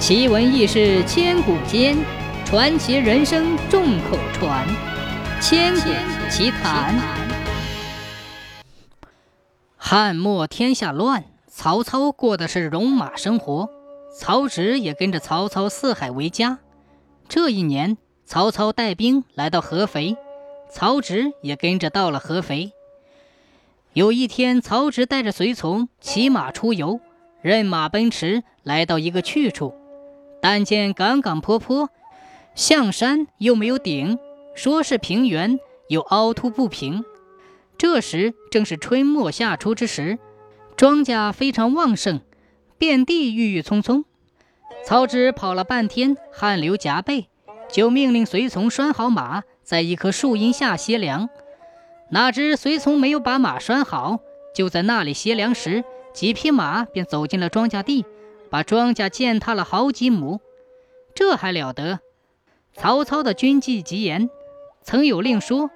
奇闻异事千古间，传奇人生众口传。千古奇谈。汉末天下乱，曹操过的是戎马生活，曹植也跟着曹操四海为家。这一年，曹操带兵来到合肥，曹植也跟着到了合肥。有一天，曹植带着随从骑马出游，任马奔驰，来到一个去处。但见岗岗坡坡，象山又没有顶，说是平原，又凹凸不平。这时正是春末夏初之时，庄稼非常旺盛，遍地郁郁葱葱。曹植跑了半天，汗流浃背，就命令随从拴好马，在一棵树荫下歇凉。哪知随从没有把马拴好，就在那里歇凉时，几匹马便走进了庄稼地。把庄稼践踏了好几亩，这还了得！曹操的军纪极严，曾有令说：“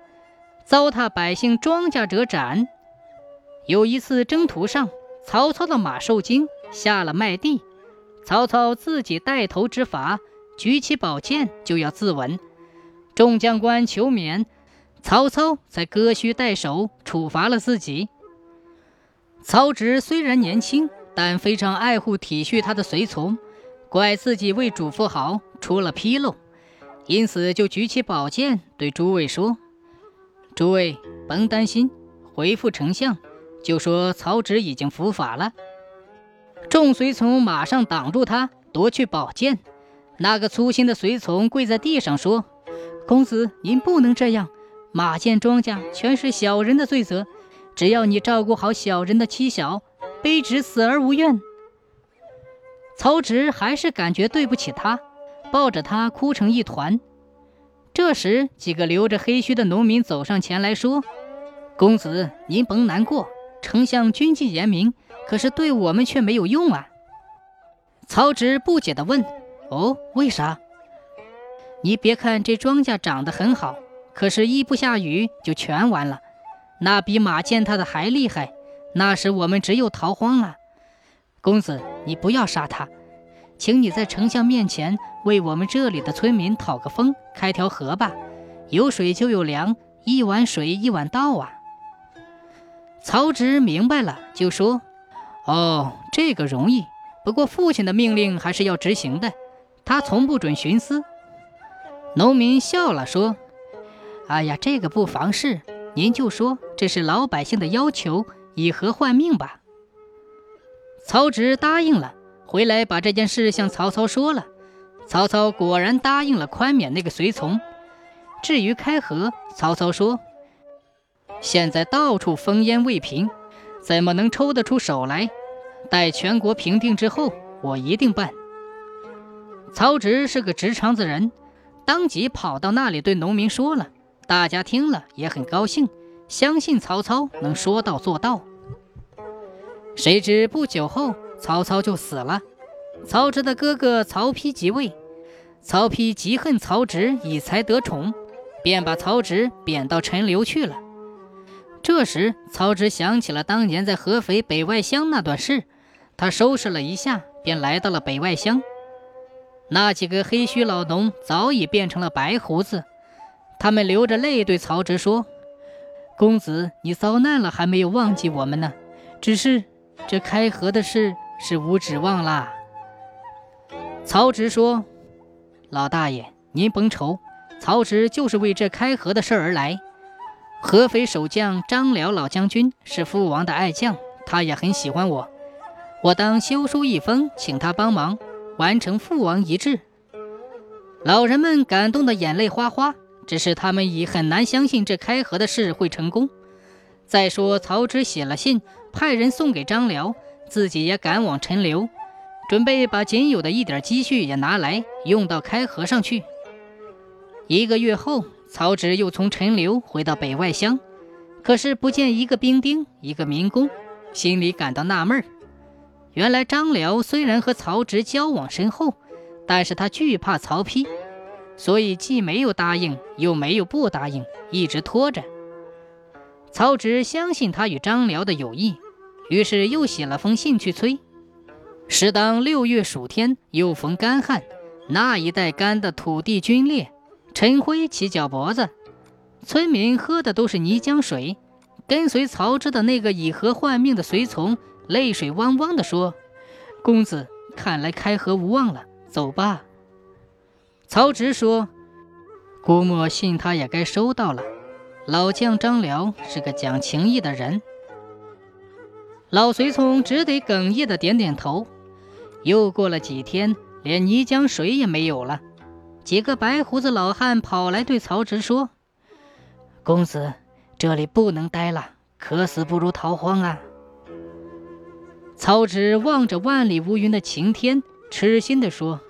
糟蹋百姓庄稼者斩。”有一次征途上，曹操的马受惊，下了麦地。曹操自己带头执法，举起宝剑就要自刎。众将官求免，曹操才割须代首，处罚了自己。曹植虽然年轻。但非常爱护体恤他的随从，怪自己为主妇好出了纰漏，因此就举起宝剑对诸位说：“诸位甭担心，回复丞相，就说曹植已经伏法了。”众随从马上挡住他，夺去宝剑。那个粗心的随从跪在地上说：“公子您不能这样，马建庄稼全是小人的罪责，只要你照顾好小人的妻小。”卑职死而无怨。曹植还是感觉对不起他，抱着他哭成一团。这时，几个留着黑须的农民走上前来说：“公子，您甭难过，丞相军纪严明，可是对我们却没有用啊。”曹植不解地问：“哦，为啥？你别看这庄稼长得很好，可是一不下雨就全完了，那比马践踏的还厉害。”那时我们只有逃荒啊！公子，你不要杀他，请你在丞相面前为我们这里的村民讨个风，开条河吧。有水就有粮，一碗水一碗稻啊！曹植明白了，就说：“哦，这个容易，不过父亲的命令还是要执行的，他从不准徇私。”农民笑了，说：“哎呀，这个不妨事，您就说这是老百姓的要求。”以和换命吧。曹植答应了，回来把这件事向曹操说了。曹操果然答应了宽免那个随从。至于开河，曹操说：“现在到处烽烟未平，怎么能抽得出手来？待全国平定之后，我一定办。”曹植是个直肠子人，当即跑到那里对农民说了。大家听了也很高兴。相信曹操能说到做到。谁知不久后，曹操就死了。曹植的哥哥曹丕即位，曹丕极恨曹植以才得宠，便把曹植贬到陈留去了。这时，曹植想起了当年在合肥北外乡那段事，他收拾了一下，便来到了北外乡。那几个黑须老农早已变成了白胡子，他们流着泪对曹植说。公子，你遭难了还没有忘记我们呢，只是这开河的事是无指望啦。曹植说：“老大爷，您甭愁，曹植就是为这开河的事而来。合肥守将张辽老将军是父王的爱将，他也很喜欢我，我当修书一封，请他帮忙完成父王遗志。”老人们感动得眼泪哗哗。只是他们已很难相信这开河的事会成功。再说，曹植写了信，派人送给张辽，自己也赶往陈留，准备把仅有的一点积蓄也拿来用到开河上去。一个月后，曹植又从陈留回到北外乡，可是不见一个兵丁，一个民工，心里感到纳闷。原来张辽虽然和曹植交往深厚，但是他惧怕曹丕。所以既没有答应，又没有不答应，一直拖着。曹植相信他与张辽的友谊，于是又写了封信去催。时当六月暑天，又逢干旱，那一带干的土地龟裂，尘灰起脚脖子，村民喝的都是泥浆水。跟随曹植的那个以河换命的随从，泪水汪汪地说：“公子，看来开河无望了，走吧。”曹植说：“估摸信他也该收到了。老将张辽是个讲情义的人。”老随从只得哽咽的点点头。又过了几天，连泥浆水也没有了。几个白胡子老汉跑来对曹植说：“公子，这里不能待了，渴死不如逃荒啊！”曹植望着万里无云的晴天，痴心地说：“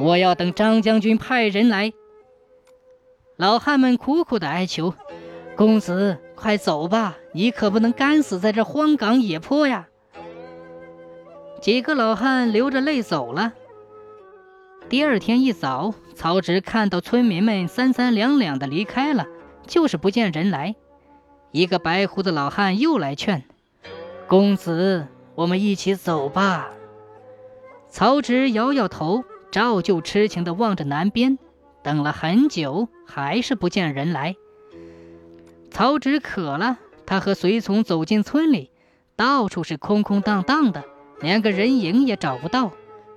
我要等张将军派人来。”老汉们苦苦的哀求：“公子，快走吧，你可不能干死在这荒岗野坡呀！”几个老汉流着泪走了。第二天一早，曹植看到村民们三三两两的离开了，就是不见人来。一个白胡子老汉又来劝：“公子，我们一起走吧。”曹植摇摇头，照旧痴情地望着南边。等了很久，还是不见人来。曹植渴了，他和随从走进村里，到处是空空荡荡的。连个人影也找不到，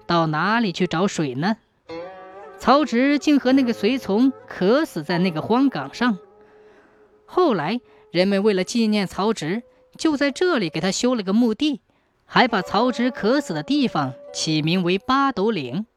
到哪里去找水呢？曹植竟和那个随从渴死在那个荒岗上。后来人们为了纪念曹植，就在这里给他修了个墓地，还把曹植渴死的地方起名为八斗岭。